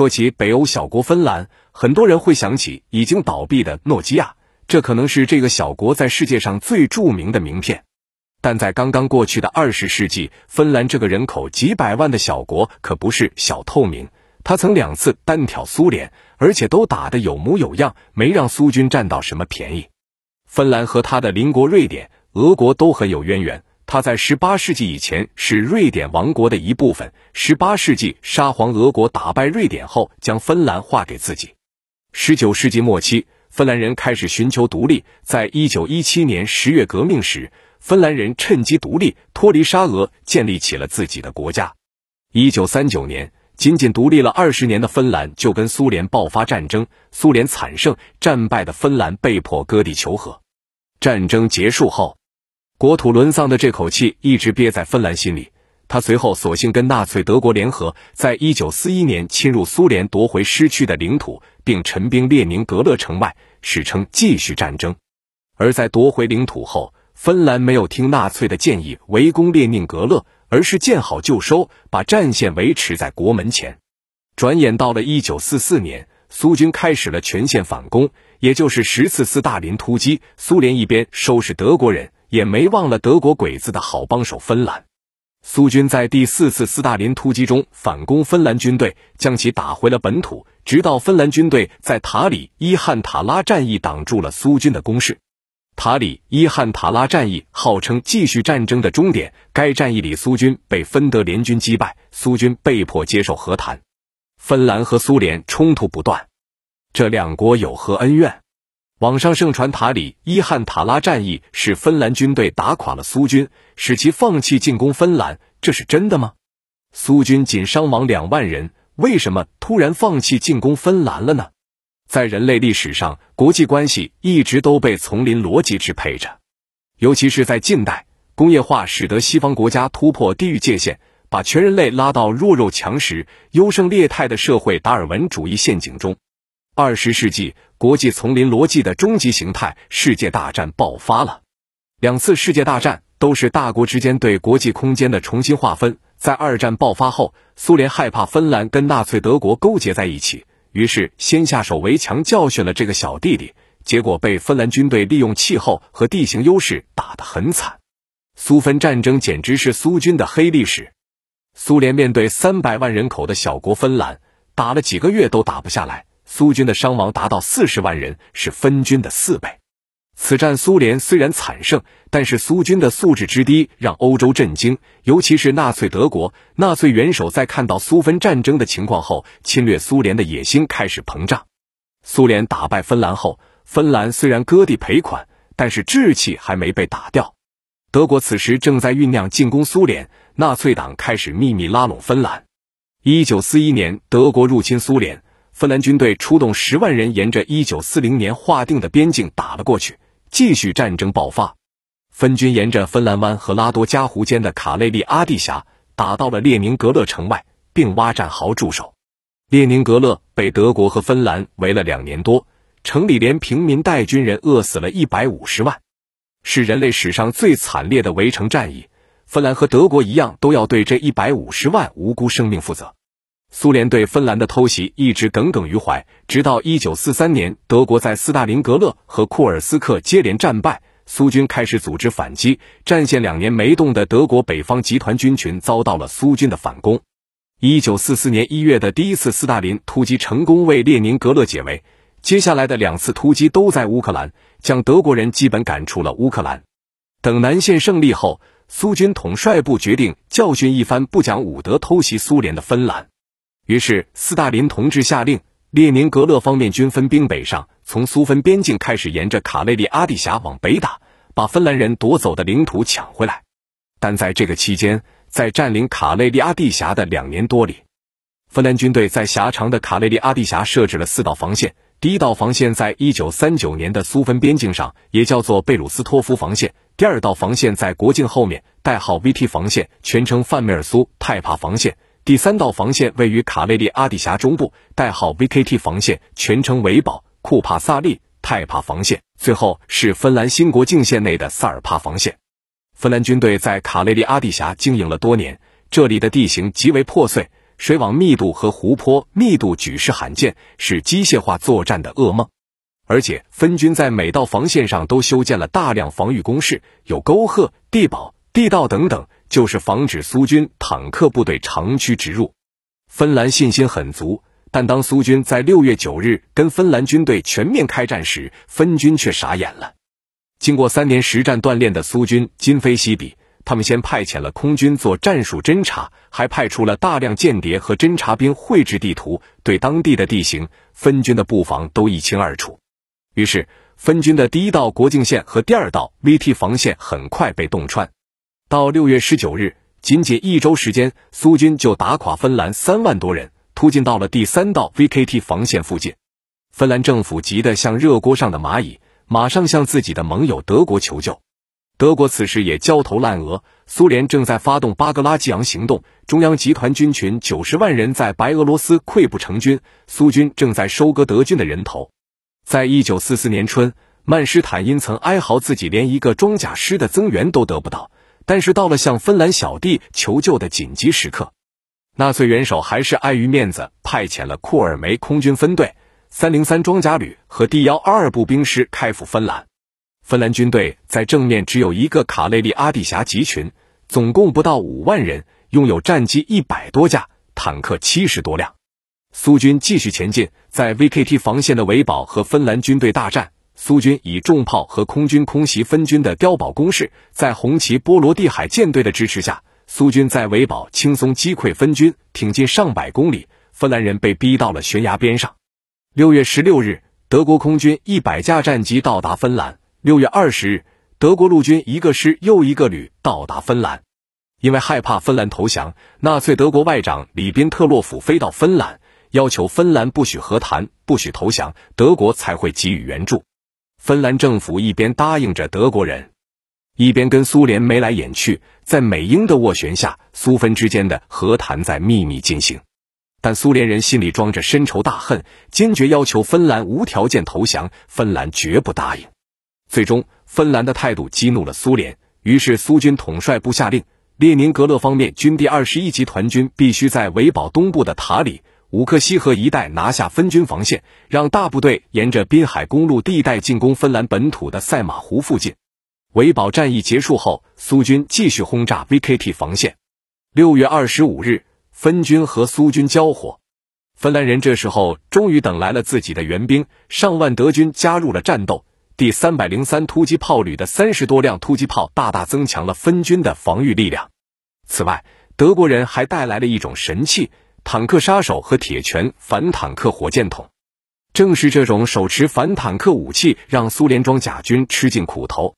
说起北欧小国芬兰，很多人会想起已经倒闭的诺基亚，这可能是这个小国在世界上最著名的名片。但在刚刚过去的二十世纪，芬兰这个人口几百万的小国可不是小透明。他曾两次单挑苏联，而且都打得有模有样，没让苏军占到什么便宜。芬兰和他的邻国瑞典、俄国都很有渊源。他在十八世纪以前是瑞典王国的一部分。十八世纪沙皇俄国打败瑞典后，将芬兰划给自己。十九世纪末期，芬兰人开始寻求独立。在一九一七年十月革命时，芬兰人趁机独立，脱离沙俄，建立起了自己的国家。一九三九年，仅仅独立了二十年的芬兰就跟苏联爆发战争，苏联惨胜，战败的芬兰被迫割地求和。战争结束后。国土沦丧的这口气一直憋在芬兰心里，他随后索性跟纳粹德国联合，在一九四一年侵入苏联，夺回失去的领土，并陈兵列宁格勒城外，史称继续战争。而在夺回领土后，芬兰没有听纳粹的建议围攻列宁格勒，而是见好就收，把战线维持在国门前。转眼到了一九四四年，苏军开始了全线反攻，也就是十次斯大林突击。苏联一边收拾德国人。也没忘了德国鬼子的好帮手芬兰。苏军在第四次斯大林突击中反攻芬兰军队，将其打回了本土。直到芬兰军队在塔里伊汉塔拉战役挡住了苏军的攻势。塔里伊汉塔拉战役号称继续战争的终点。该战役里，苏军被芬德联军击败，苏军被迫接受和谈。芬兰和苏联冲突不断，这两国有何恩怨？网上盛传塔里伊汉塔拉战役是芬兰军队打垮了苏军，使其放弃进攻芬兰，这是真的吗？苏军仅伤亡两万人，为什么突然放弃进攻芬兰了呢？在人类历史上，国际关系一直都被丛林逻辑支配着，尤其是在近代，工业化使得西方国家突破地域界限，把全人类拉到弱肉强食、优胜劣汰的社会达尔文主义陷阱中。二十世纪，国际丛林逻辑的终极形态——世界大战爆发了。两次世界大战都是大国之间对国际空间的重新划分。在二战爆发后，苏联害怕芬兰跟纳粹德国勾结在一起，于是先下手为强，教训了这个小弟弟。结果被芬兰军队利用气候和地形优势打得很惨。苏芬战争简直是苏军的黑历史。苏联面对三百万人口的小国芬兰，打了几个月都打不下来。苏军的伤亡达到四十万人，是分军的四倍。此战苏联虽然惨胜，但是苏军的素质之低让欧洲震惊，尤其是纳粹德国。纳粹元首在看到苏芬战争的情况后，侵略苏联的野心开始膨胀。苏联打败芬兰后，芬兰虽然割地赔款，但是志气还没被打掉。德国此时正在酝酿进攻苏联，纳粹党开始秘密拉拢芬兰。一九四一年，德国入侵苏联。芬兰军队出动十万人，沿着一九四零年划定的边境打了过去，继续战争爆发。分军沿着芬兰湾和拉多加湖间的卡累利阿蒂峡打到了列宁格勒城外，并挖战壕驻守。列宁格勒被德国和芬兰围了两年多，城里连平民带军人饿死了一百五十万，是人类史上最惨烈的围城战役。芬兰和德国一样，都要对这一百五十万无辜生命负责。苏联对芬兰的偷袭一直耿耿于怀，直到一九四三年，德国在斯大林格勒和库尔斯克接连战败，苏军开始组织反击。战线两年没动的德国北方集团军群遭到了苏军的反攻。一九四四年一月的第一次斯大林突击成功为列宁格勒解围，接下来的两次突击都在乌克兰，将德国人基本赶出了乌克兰。等南线胜利后，苏军统帅部决定教训一番不讲武德偷袭苏联的芬兰。于是，斯大林同志下令，列宁格勒方面军分兵北上，从苏芬边境开始，沿着卡累利阿蒂峡往北打，把芬兰人夺走的领土抢回来。但在这个期间，在占领卡累利阿蒂峡的两年多里，芬兰军队在狭长的卡累利阿蒂峡设置了四道防线。第一道防线在一九三九年的苏芬边境上，也叫做贝鲁斯托夫防线；第二道防线在国境后面，代号 VT 防线，全称范梅尔苏泰帕防线。第三道防线位于卡累利阿蒂峡中部，代号 VKT 防线，全称维堡库帕萨利泰帕防线。最后是芬兰新国境线内的萨尔帕防线。芬兰军队在卡累利阿蒂峡经营了多年，这里的地形极为破碎，水网密度和湖泊密度举世罕见，是机械化作战的噩梦。而且，分军在每道防线上都修建了大量防御工事，有沟壑、地堡、地道等等，就是防止苏军坦克部队长驱直入。芬兰信心很足，但当苏军在六月九日跟芬兰军队全面开战时，分军却傻眼了。经过三年实战锻炼的苏军今非昔比，他们先派遣了空军做战术侦察，还派出了大量间谍和侦察兵绘制地图，对当地的地形、分军的布防都一清二楚。于是，分军的第一道国境线和第二道 VT 防线很快被洞穿。到六月十九日，仅仅一周时间，苏军就打垮芬兰三万多人，突进到了第三道 VKT 防线附近。芬兰政府急得像热锅上的蚂蚁，马上向自己的盟友德国求救。德国此时也焦头烂额，苏联正在发动巴格拉季昂行动，中央集团军群九十万人在白俄罗斯溃不成军，苏军正在收割德军的人头。在一九四四年春，曼施坦因曾哀嚎自己连一个装甲师的增援都得不到。但是到了向芬兰小弟求救的紧急时刻，纳粹元首还是碍于面子，派遣了库尔梅空军分队、三零三装甲旅和第幺二二步兵师开赴芬兰。芬兰军队在正面只有一个卡累利阿蒂峡集群，总共不到五万人，拥有战机一百多架，坦克七十多辆。苏军继续前进，在 VKT 防线的维堡和芬兰军队大战。苏军以重炮和空军空袭分军的碉堡攻势，在红旗波罗的海舰队的支持下，苏军在维堡轻松击溃分军，挺进上百公里，芬兰人被逼到了悬崖边上。六月十六日，德国空军一百架战机到达芬兰。六月二十日，德国陆军一个师又一个旅到达芬兰。因为害怕芬兰投降，纳粹德国外长里宾特洛甫飞到芬兰。要求芬兰不许和谈，不许投降，德国才会给予援助。芬兰政府一边答应着德国人，一边跟苏联眉来眼去。在美英的斡旋下，苏芬之间的和谈在秘密进行。但苏联人心里装着深仇大恨，坚决要求芬兰无条件投降。芬兰绝不答应。最终，芬兰的态度激怒了苏联，于是苏军统帅部下令，列宁格勒方面军第二十一集团军必须在维堡东部的塔里。乌克西河一带拿下分军防线，让大部队沿着滨海公路地带进攻芬兰本土的赛马湖附近。维堡战役结束后，苏军继续轰炸 VKT 防线。六月二十五日，分军和苏军交火，芬兰人这时候终于等来了自己的援兵，上万德军加入了战斗。第三百零三突击炮旅的三十多辆突击炮大大增强了分军的防御力量。此外，德国人还带来了一种神器。坦克杀手和铁拳反坦克火箭筒，正是这种手持反坦克武器，让苏联装甲军吃尽苦头。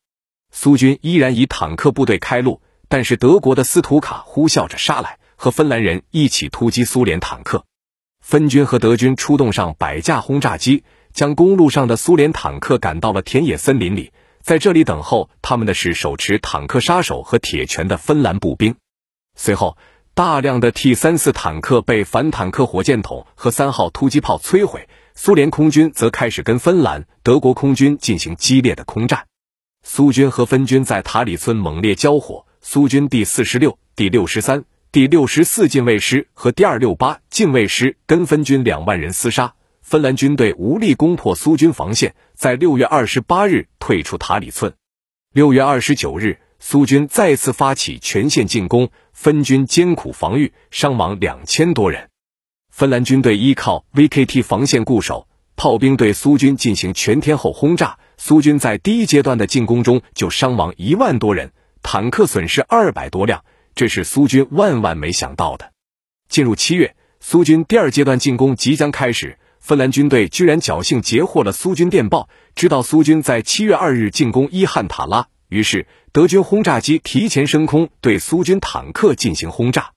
苏军依然以坦克部队开路，但是德国的斯图卡呼啸着杀来，和芬兰人一起突击苏联坦克。分军和德军出动上百架轰炸机，将公路上的苏联坦克赶到了田野森林里，在这里等候他们的是手持坦克杀手和铁拳的芬兰步兵。随后。大量的 T 三四坦克被反坦克火箭筒和三号突击炮摧毁，苏联空军则开始跟芬兰、德国空军进行激烈的空战。苏军和分军在塔里村猛烈交火，苏军第四十六、第六十三、第六十四近卫师和第二六八近卫师跟分军两万人厮杀，芬兰军队无力攻破苏军防线，在六月二十八日退出塔里村。六月二十九日。苏军再次发起全线进攻，分军艰苦防御，伤亡两千多人。芬兰军队依靠 VKT 防线固守，炮兵对苏军进行全天候轰炸。苏军在第一阶段的进攻中就伤亡一万多人，坦克损失二百多辆，这是苏军万万没想到的。进入七月，苏军第二阶段进攻即将开始，芬兰军队居然侥幸截获了苏军电报，知道苏军在七月二日进攻伊汉塔拉。于是，德军轰炸机提前升空，对苏军坦克进行轰炸。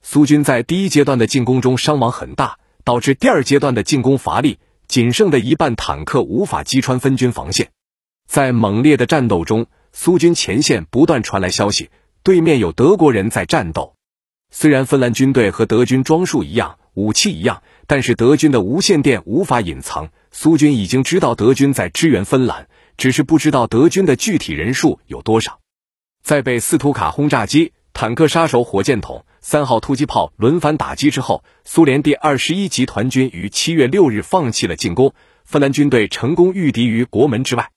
苏军在第一阶段的进攻中伤亡很大，导致第二阶段的进攻乏力，仅剩的一半坦克无法击穿分军防线。在猛烈的战斗中，苏军前线不断传来消息，对面有德国人在战斗。虽然芬兰军队和德军装束一样，武器一样，但是德军的无线电无法隐藏，苏军已经知道德军在支援芬兰。只是不知道德军的具体人数有多少。在被斯图卡轰炸机、坦克杀手、火箭筒、三号突击炮轮番打击之后，苏联第二十一集团军于七月六日放弃了进攻，芬兰军队成功御敌于国门之外。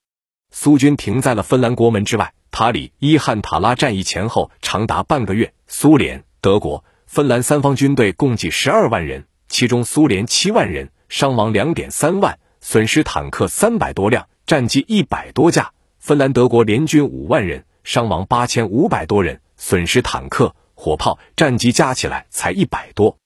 苏军停在了芬兰国门之外。塔里伊汉塔拉战役前后长达半个月，苏联、德国、芬兰三方军队共计十二万人，其中苏联七万人，伤亡两点三万，损失坦克三百多辆，战机一百多架；芬兰德国联军五万人，伤亡八千五百多人，损失坦克。火炮、战机加起来才一百多，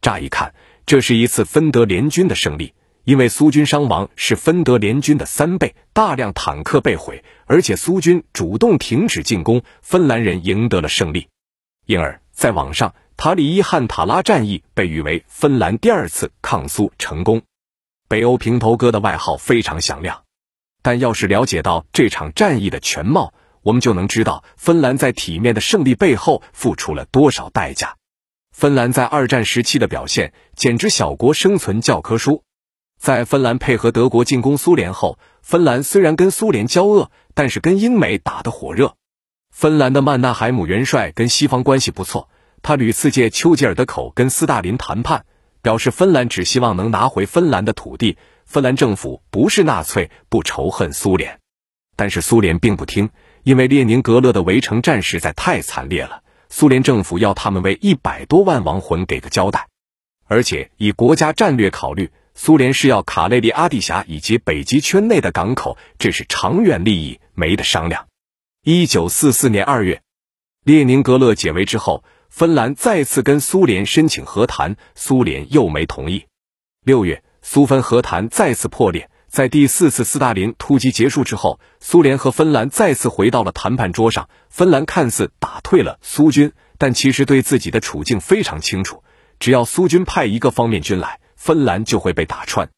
乍一看，这是一次芬德联军的胜利，因为苏军伤亡是芬德联军的三倍，大量坦克被毁，而且苏军主动停止进攻，芬兰人赢得了胜利。因而，在网上，塔里伊汉塔拉战役被誉为芬兰第二次抗苏成功。北欧平头哥的外号非常响亮，但要是了解到这场战役的全貌。我们就能知道，芬兰在体面的胜利背后付出了多少代价。芬兰在二战时期的表现简直小国生存教科书。在芬兰配合德国进攻苏联后，芬兰虽然跟苏联交恶，但是跟英美打得火热。芬兰的曼纳海姆元帅跟西方关系不错，他屡次借丘吉尔的口跟斯大林谈判，表示芬兰只希望能拿回芬兰的土地，芬兰政府不是纳粹，不仇恨苏联。但是苏联并不听。因为列宁格勒的围城战实在太惨烈了，苏联政府要他们为一百多万亡魂给个交代，而且以国家战略考虑，苏联是要卡累利阿地峡以及北极圈内的港口，这是长远利益，没得商量。一九四四年二月，列宁格勒解围之后，芬兰再次跟苏联申请和谈，苏联又没同意。六月，苏芬和谈再次破裂。在第四次斯大林突击结束之后，苏联和芬兰再次回到了谈判桌上。芬兰看似打退了苏军，但其实对自己的处境非常清楚。只要苏军派一个方面军来，芬兰就会被打穿。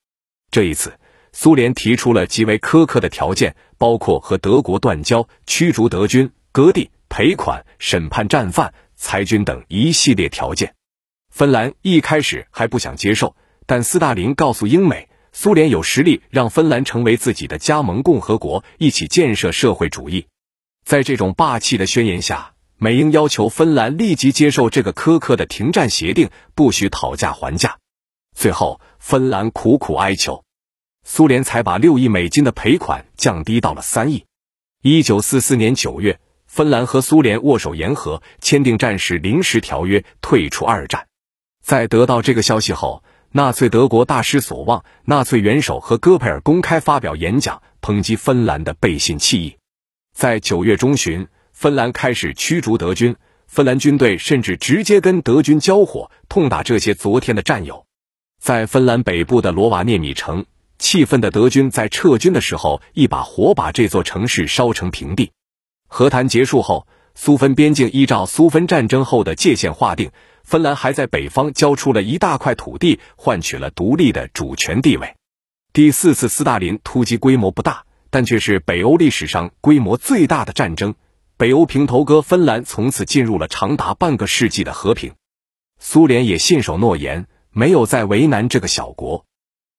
这一次，苏联提出了极为苛刻的条件，包括和德国断交、驱逐德军、割地、赔款、审判战犯、裁军等一系列条件。芬兰一开始还不想接受，但斯大林告诉英美。苏联有实力让芬兰成为自己的加盟共和国，一起建设社会主义。在这种霸气的宣言下，美英要求芬兰立即接受这个苛刻的停战协定，不许讨价还价。最后，芬兰苦苦哀求，苏联才把六亿美金的赔款降低到了三亿。一九四四年九月，芬兰和苏联握手言和，签订战时临时条约，退出二战。在得到这个消息后。纳粹德国大失所望，纳粹元首和戈培尔公开发表演讲，抨击芬兰的背信弃义。在九月中旬，芬兰开始驱逐德军，芬兰军队甚至直接跟德军交火，痛打这些昨天的战友。在芬兰北部的罗瓦涅米城，气愤的德军在撤军的时候，一把火把这座城市烧成平地。和谈结束后，苏芬边境依照苏芬战争后的界限划定。芬兰还在北方交出了一大块土地，换取了独立的主权地位。第四次斯大林突击规模不大，但却是北欧历史上规模最大的战争。北欧平头哥芬兰从此进入了长达半个世纪的和平。苏联也信守诺言，没有再为难这个小国。